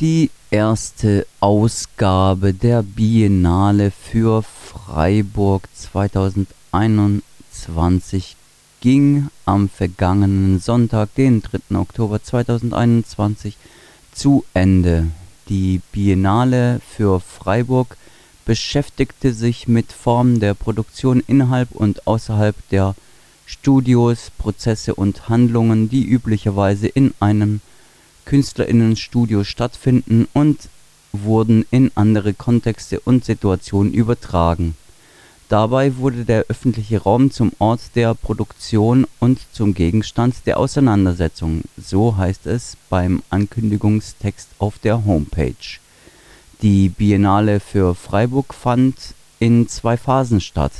Die erste Ausgabe der Biennale für Freiburg 2021 ging am vergangenen Sonntag, den 3. Oktober 2021, zu Ende. Die Biennale für Freiburg beschäftigte sich mit Formen der Produktion innerhalb und außerhalb der Studios, Prozesse und Handlungen, die üblicherweise in einem Künstlerinnenstudio stattfinden und wurden in andere Kontexte und Situationen übertragen. Dabei wurde der öffentliche Raum zum Ort der Produktion und zum Gegenstand der Auseinandersetzung, so heißt es beim Ankündigungstext auf der Homepage. Die Biennale für Freiburg fand in zwei Phasen statt.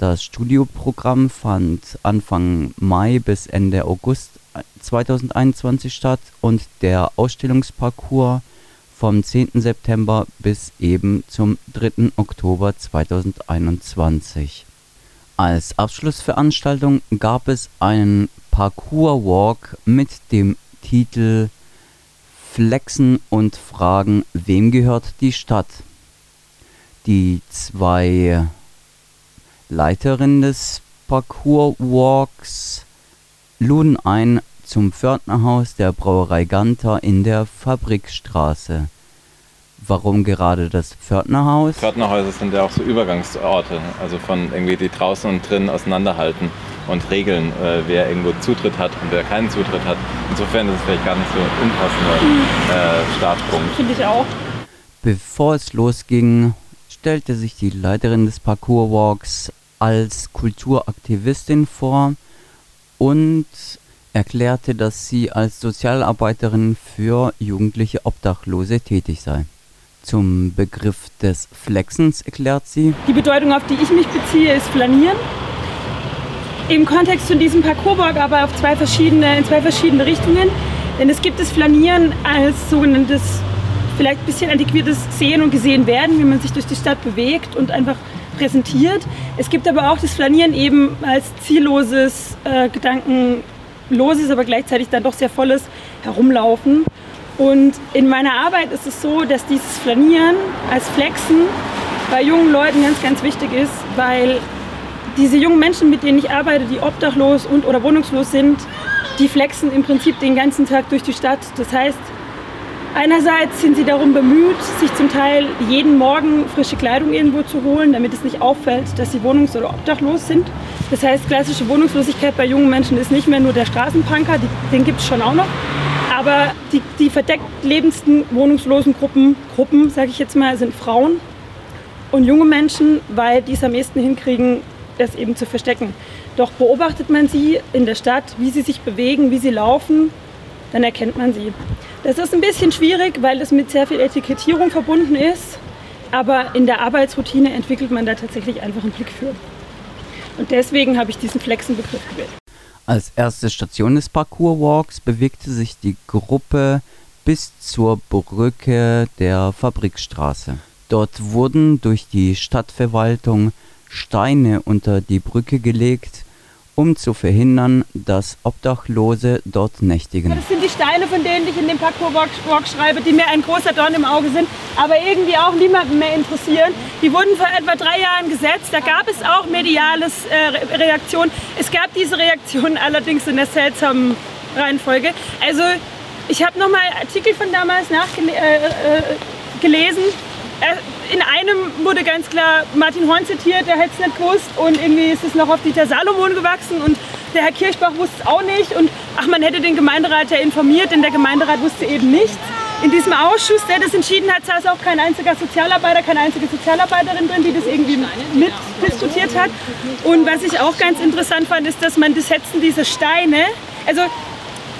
Das Studioprogramm fand Anfang Mai bis Ende August 2021 statt und der Ausstellungsparcours vom 10. September bis eben zum 3. Oktober 2021. Als Abschlussveranstaltung gab es einen Parkour Walk mit dem Titel Flexen und Fragen, wem gehört die Stadt? Die zwei Leiterinnen des Parkour Walks luden ein zum Pförtnerhaus der Brauerei Ganter in der Fabrikstraße. Warum gerade das Pförtnerhaus? Pförtnerhäuser sind ja auch so Übergangsorte, also von irgendwie die draußen und drinnen auseinanderhalten und regeln, äh, wer irgendwo Zutritt hat und wer keinen Zutritt hat. Insofern ist es vielleicht gar nicht so ein unpassender äh, Startpunkt. Finde ich auch. Bevor es losging, stellte sich die Leiterin des Parkour Walks als Kulturaktivistin vor und erklärte, dass sie als Sozialarbeiterin für jugendliche Obdachlose tätig sei. Zum Begriff des Flexens erklärt sie. Die Bedeutung, auf die ich mich beziehe, ist Flanieren. Im Kontext von diesem Parcourswalk aber auf zwei verschiedene, in zwei verschiedene Richtungen. Denn es gibt das Flanieren als sogenanntes, vielleicht ein bisschen antiquiertes Sehen und Gesehen werden, wie man sich durch die Stadt bewegt und einfach präsentiert. Es gibt aber auch das Flanieren eben als zielloses, äh, gedankenloses, aber gleichzeitig dann doch sehr volles Herumlaufen. Und in meiner Arbeit ist es so, dass dieses Flanieren als Flexen bei jungen Leuten ganz, ganz wichtig ist, weil diese jungen Menschen, mit denen ich arbeite, die obdachlos und oder wohnungslos sind, die flexen im Prinzip den ganzen Tag durch die Stadt. Das heißt, einerseits sind sie darum bemüht, sich zum Teil jeden Morgen frische Kleidung irgendwo zu holen, damit es nicht auffällt, dass sie wohnungs- oder obdachlos sind. Das heißt, klassische Wohnungslosigkeit bei jungen Menschen ist nicht mehr nur der Straßenpunker, den gibt es schon auch noch, aber die, die verdeckt lebendsten wohnungslosen Gruppen, Gruppen sage ich jetzt mal, sind Frauen und junge Menschen, weil die es am ehesten hinkriegen, das eben zu verstecken. Doch beobachtet man sie in der Stadt, wie sie sich bewegen, wie sie laufen, dann erkennt man sie. Das ist ein bisschen schwierig, weil das mit sehr viel Etikettierung verbunden ist, aber in der Arbeitsroutine entwickelt man da tatsächlich einfach einen Blick für. Und deswegen habe ich diesen Flexenbegriff gewählt. Als erste Station des Parkour-Walks bewegte sich die Gruppe bis zur Brücke der Fabrikstraße. Dort wurden durch die Stadtverwaltung Steine unter die Brücke gelegt, um zu verhindern, dass Obdachlose dort nächtigen. Das sind die Steine, von denen ich in dem Parkour-Walk schreibe, die mir ein großer Dorn im Auge sind, aber irgendwie auch niemanden mehr interessieren. Die wurden vor etwa drei Jahren gesetzt. Da gab es auch mediales äh, Reaktion. Es gab diese Reaktion allerdings in der seltsamen Reihenfolge. Also ich habe nochmal Artikel von damals nachgelesen. Äh, äh, in einem wurde ganz klar Martin Horn zitiert, der hätte es nicht gewusst und irgendwie ist es noch auf Dieter Salomon gewachsen und der Herr Kirchbach wusste es auch nicht und ach, man hätte den Gemeinderat ja informiert, denn der Gemeinderat wusste eben nichts. In diesem Ausschuss, der das entschieden hat, saß auch kein einziger Sozialarbeiter, keine einzige Sozialarbeiterin drin, die das irgendwie mitdiskutiert hat. Und was ich auch ganz interessant fand, ist, dass man das Setzen dieser Steine, also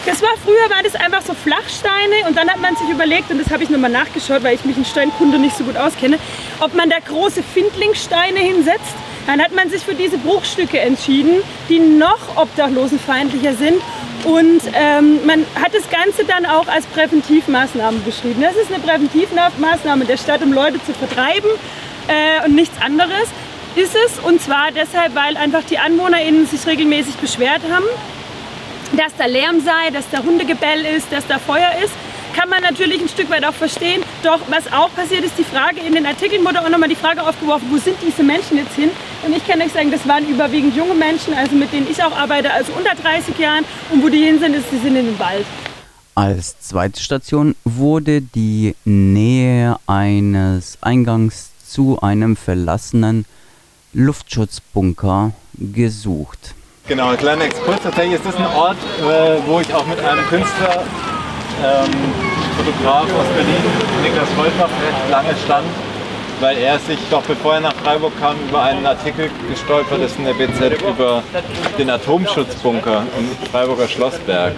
das war früher, waren das einfach so Flachsteine und dann hat man sich überlegt, und das habe ich nochmal nachgeschaut, weil ich mich in Steinkunde nicht so gut auskenne, ob man da große Findlingsteine hinsetzt. Dann hat man sich für diese Bruchstücke entschieden, die noch obdachlosenfeindlicher sind. Und ähm, man hat das Ganze dann auch als Präventivmaßnahme beschrieben. Das ist eine Präventivmaßnahme der Stadt, um Leute zu vertreiben äh, und nichts anderes ist es. Und zwar deshalb, weil einfach die AnwohnerInnen sich regelmäßig beschwert haben dass da Lärm sei, dass da Hundegebell ist, dass da Feuer ist. kann man natürlich ein Stück weit auch verstehen. Doch was auch passiert ist, die Frage in den Artikeln wurde auch nochmal die Frage aufgeworfen, wo sind diese Menschen jetzt hin? Und ich kann euch sagen, das waren überwiegend junge Menschen, also mit denen ich auch arbeite, also unter 30 Jahren. Und wo die hin sind, ist, die sind in den Wald. Als zweite Station wurde die Nähe eines Eingangs zu einem verlassenen Luftschutzbunker gesucht. Genau, ein kleiner Exkurs. Tatsächlich ist das ein Ort, äh, wo ich auch mit einem Künstler, ähm, Fotograf aus Berlin, Niklas Goldbach, recht lange stand, weil er sich doch bevor er nach Freiburg kam über einen Artikel gestolpert ist in der BZ über den Atomschutzbunker im Freiburger Schlossberg.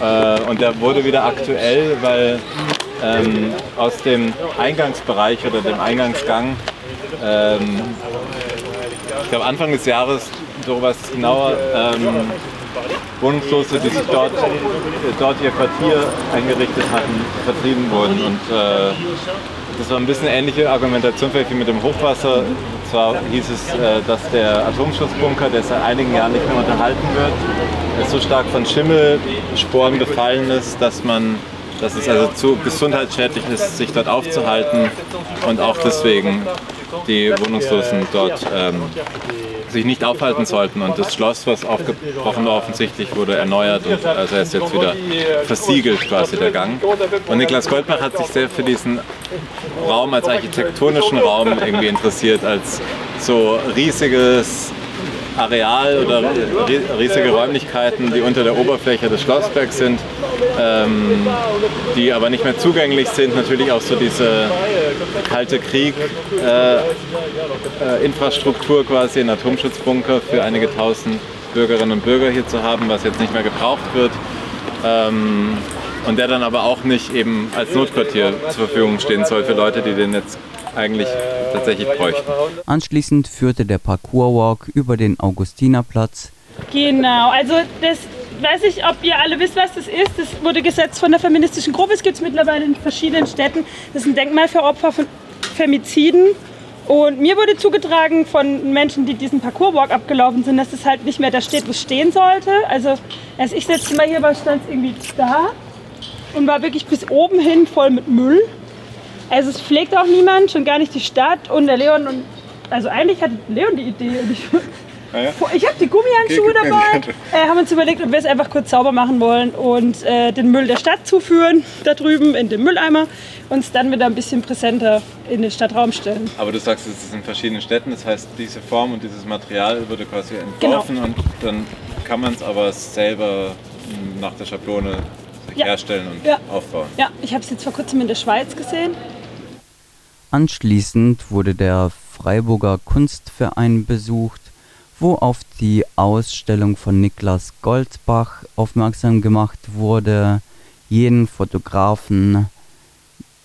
Äh, und der wurde wieder aktuell, weil ähm, aus dem Eingangsbereich oder dem Eingangsgang ähm, ich glaube Anfang des Jahres, so was genauer, ähm, Wohnungslose, die sich dort, dort ihr Quartier eingerichtet hatten, vertrieben wurden. Und äh, das war ein bisschen ähnliche Argumentation vielleicht wie mit dem Hochwasser. Und zwar hieß es, äh, dass der Atomschutzbunker, der seit einigen Jahren nicht mehr unterhalten wird, so stark von Schimmelsporen befallen ist, dass man dass es also zu gesundheitsschädlich ist, sich dort aufzuhalten und auch deswegen die Wohnungslosen dort ähm, sich nicht aufhalten sollten. Und das Schloss, was aufgebrochen war, offensichtlich wurde erneuert und also ist jetzt wieder versiegelt quasi der Gang. Und Niklas Goldbach hat sich sehr für diesen Raum als architektonischen Raum irgendwie interessiert, als so riesiges Areal oder riesige Räumlichkeiten, die unter der Oberfläche des Schlossbergs sind, ähm, die aber nicht mehr zugänglich sind. Natürlich auch so diese kalte Krieg-Infrastruktur äh, äh, quasi, ein Atomschutzbunker für einige tausend Bürgerinnen und Bürger hier zu haben, was jetzt nicht mehr gebraucht wird. Ähm, und der dann aber auch nicht eben als Notquartier zur Verfügung stehen soll für Leute, die den jetzt eigentlich tatsächlich bräuchten. Anschließend führte der Parkour-Walk über den Augustinerplatz. Genau, also das weiß ich, ob ihr alle wisst, was das ist. Das wurde gesetzt von der feministischen Gruppe. Es gibt es mittlerweile in verschiedenen Städten. Das ist ein Denkmal für Opfer von Femiziden. Und mir wurde zugetragen von Menschen, die diesen Parkour-Walk abgelaufen sind, dass es halt nicht mehr da steht, wo es stehen sollte. Also, als ich letztes Mal hier war, stand es irgendwie da und war wirklich bis oben hin voll mit Müll. Also es pflegt auch niemand, schon gar nicht die Stadt und der Leon und also eigentlich hatte Leon die Idee. Ich, ah ja? ich habe die Gummihandschuhe okay, dabei. Äh, haben uns überlegt, ob wir es einfach kurz sauber machen wollen und äh, den Müll der Stadt zuführen, da drüben in den Mülleimer, und es dann wieder ein bisschen präsenter in den Stadtraum stellen. Aber du sagst, es ist in verschiedenen Städten, das heißt, diese Form und dieses Material wurde quasi entworfen genau. und dann kann man es aber selber nach der Schablone ja. herstellen und ja. aufbauen. Ja, ich habe es jetzt vor kurzem in der Schweiz gesehen. Anschließend wurde der Freiburger Kunstverein besucht, wo auf die Ausstellung von Niklas Goldbach aufmerksam gemacht wurde, jenen Fotografen,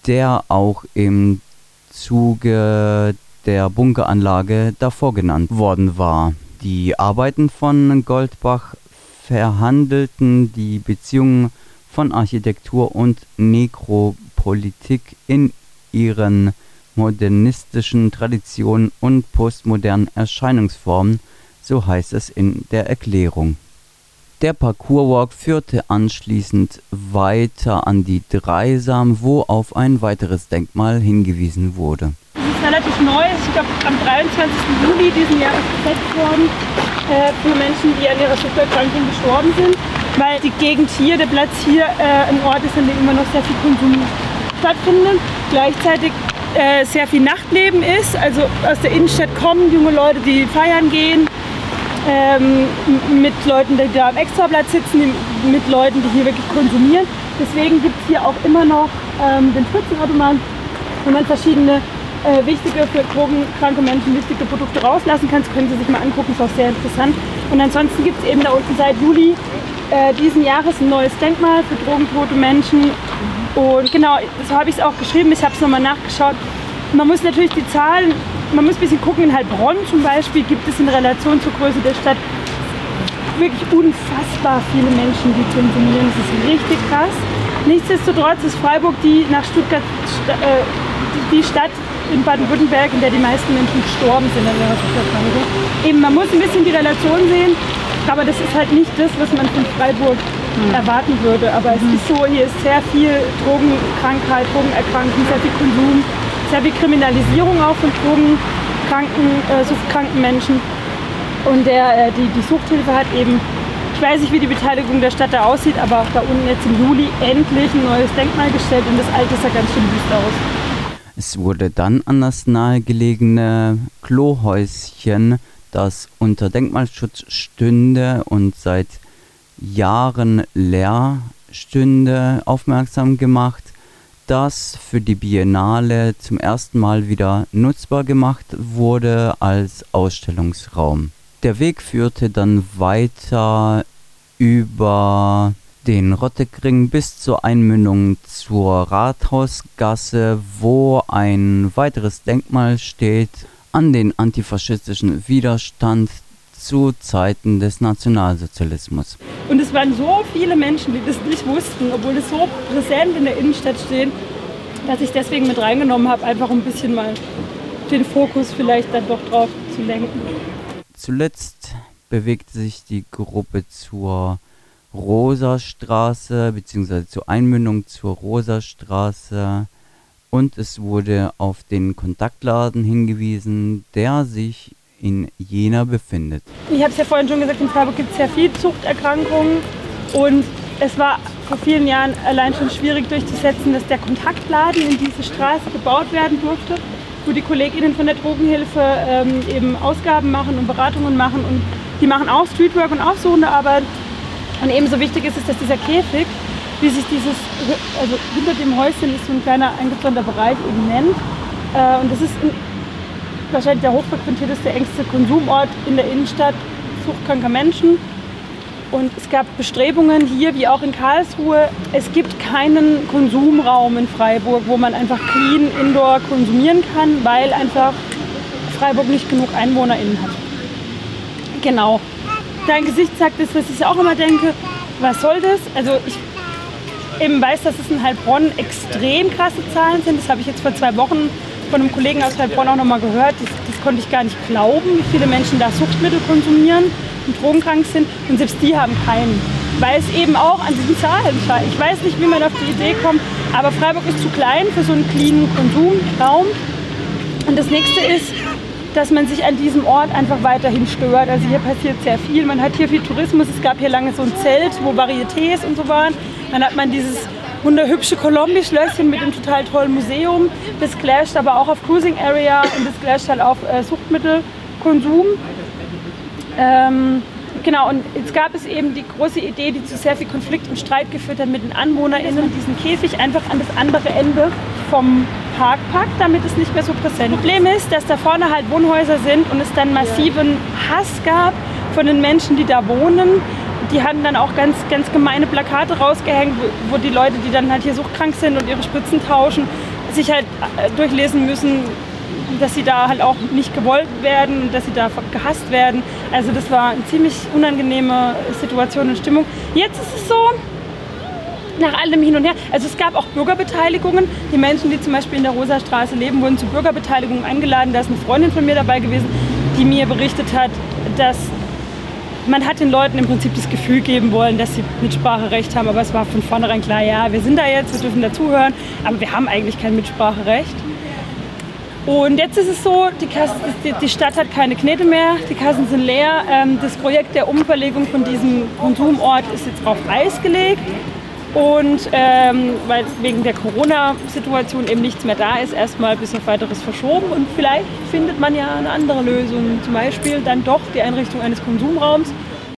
der auch im Zuge der Bunkeranlage davor genannt worden war. Die Arbeiten von Goldbach verhandelten die Beziehungen von Architektur und Nekropolitik in ihren modernistischen Traditionen und postmodernen Erscheinungsformen, so heißt es in der Erklärung. Der Parkourwalk führte anschließend weiter an die Dreisam, wo auf ein weiteres Denkmal hingewiesen wurde. Es ist relativ neu, ich glaube am 23. Juli diesen Jahres gesetzt worden äh, für Menschen, die an ihrer Suchterkrankung gestorben sind, weil die Gegend hier, der Platz hier äh, ein Ort ist, an dem immer noch sehr viel Konsum stattfindet. Gleichzeitig äh, sehr viel Nachtleben ist. Also aus der Innenstadt kommen junge Leute, die feiern gehen, ähm, mit Leuten, die da am Extrablatt sitzen, mit Leuten, die hier wirklich konsumieren. Deswegen gibt es hier auch immer noch ähm, den Spritzenautomaten, wo man verschiedene äh, wichtige, für drogenkranke Menschen wichtige Produkte rauslassen kann. Das können Sie sich mal angucken, ist auch sehr interessant. Und ansonsten gibt es eben da unten seit Juli äh, diesen Jahres ein neues Denkmal für drogentote Menschen und genau, so habe ich es auch geschrieben. Ich habe es nochmal nachgeschaut. Man muss natürlich die Zahlen, man muss ein bisschen gucken. In Heilbronn zum Beispiel gibt es in Relation zur Größe der Stadt wirklich unfassbar viele Menschen, die konsumieren. Das ist richtig krass. Nichtsdestotrotz ist Freiburg die nach Stuttgart äh, die Stadt in Baden-Württemberg, in der die meisten Menschen gestorben sind an ihrer Suchterkrankung. Eben, man muss ein bisschen die Relation sehen, aber das ist halt nicht das, was man von Freiburg mhm. erwarten würde. Aber es ist so, hier ist sehr viel Drogenkrankheit, Drogenerkrankung, sehr viel Konsum, sehr viel Kriminalisierung auch von drogenkranken, äh, suchtkranken Menschen. Und der, äh, die, die Suchthilfe hat eben, ich weiß nicht, wie die Beteiligung der Stadt da aussieht, aber auch da unten jetzt im Juli endlich ein neues Denkmal gestellt und das alte sah ganz schön wüst aus. Es wurde dann an das nahegelegene Klohäuschen, das unter Denkmalschutz stünde und seit Jahren leer stünde, aufmerksam gemacht, das für die Biennale zum ersten Mal wieder nutzbar gemacht wurde als Ausstellungsraum. Der Weg führte dann weiter über den Rottekring bis zur Einmündung zur Rathausgasse, wo ein weiteres Denkmal steht an den antifaschistischen Widerstand zu Zeiten des Nationalsozialismus. Und es waren so viele Menschen, die das nicht wussten, obwohl es so präsent in der Innenstadt steht, dass ich deswegen mit reingenommen habe, einfach ein bisschen mal den Fokus vielleicht dann doch drauf zu lenken. Zuletzt bewegte sich die Gruppe zur Rosastraße bzw. zur Einmündung zur Rosastraße und es wurde auf den Kontaktladen hingewiesen, der sich in Jena befindet. Ich habe es ja vorhin schon gesagt, in Freiburg gibt es sehr viele Zuchterkrankungen. Und es war vor vielen Jahren allein schon schwierig durchzusetzen, dass der Kontaktladen in diese Straße gebaut werden durfte, wo die KollegInnen von der Drogenhilfe ähm, eben Ausgaben machen und Beratungen machen. Und die machen auch Streetwork und aufsuchende Arbeit. Und ebenso wichtig ist es, dass dieser Käfig, wie sich dieses, also hinter dem Häuschen ist so ein kleiner eingezäunter Bereich eben nennt. Äh, und das ist ein, wahrscheinlich der hochfrequentierteste, engste Konsumort in der Innenstadt suchtkranker Menschen. Und es gab Bestrebungen hier wie auch in Karlsruhe. Es gibt keinen Konsumraum in Freiburg, wo man einfach clean indoor konsumieren kann, weil einfach Freiburg nicht genug EinwohnerInnen hat. Genau dein Gesicht sagt das, was ich auch immer denke. Was soll das? Also ich eben weiß, dass es in Heilbronn extrem krasse Zahlen sind. Das habe ich jetzt vor zwei Wochen von einem Kollegen aus Heilbronn auch nochmal gehört. Das, das, konnte ich gar nicht glauben, wie viele Menschen da Suchtmittel konsumieren und drogenkrank sind. Und selbst die haben keinen. Weil es eben auch an diesen Zahlen scheint. Ich weiß nicht, wie man auf die Idee kommt, aber Freiburg ist zu klein für so einen cleanen Konsumraum. Und das nächste ist, dass man sich an diesem Ort einfach weiterhin stört. Also hier passiert sehr viel. Man hat hier viel Tourismus. Es gab hier lange so ein Zelt, wo Varietés und so waren. Dann hat man dieses wunderhübsche Colombi-Schlösschen mit dem total tollen Museum. Das clasht aber auch auf Cruising Area und das clasht halt auf äh, Suchtmittelkonsum. Ähm, genau, und jetzt gab es eben die große Idee, die zu sehr viel Konflikt und Streit geführt hat mit den AnwohnerInnen, diesen Käfig einfach an das andere Ende vom Park packt, damit es nicht mehr so präsent ist. Problem ist, dass da vorne halt Wohnhäuser sind und es dann massiven Hass gab von den Menschen, die da wohnen. Die hatten dann auch ganz, ganz gemeine Plakate rausgehängt, wo die Leute, die dann halt hier suchtkrank sind und ihre Spritzen tauschen, sich halt äh, durchlesen müssen, dass sie da halt auch nicht gewollt werden, dass sie da gehasst werden. Also das war eine ziemlich unangenehme Situation und Stimmung. Jetzt ist es so, nach allem hin und her. Also es gab auch Bürgerbeteiligungen. Die Menschen, die zum Beispiel in der Rosastraße leben, wurden zu Bürgerbeteiligungen eingeladen. Da ist eine Freundin von mir dabei gewesen, die mir berichtet hat, dass man hat den Leuten im Prinzip das Gefühl geben wollen, dass sie Mitspracherecht haben, aber es war von vornherein klar, ja, wir sind da jetzt, wir dürfen dazuhören, aber wir haben eigentlich kein Mitspracherecht. Und jetzt ist es so, die, Kasse, die, Stadt hat keine Knete mehr, die Kassen sind leer. Ähm, das Projekt der Umverlegung von diesem Konsumort ist jetzt auf Eis gelegt. Und ähm, weil wegen der Corona-Situation eben nichts mehr da ist, erstmal bis auf weiteres verschoben. Und vielleicht findet man ja eine andere Lösung. Zum Beispiel dann doch die Einrichtung eines Konsumraums.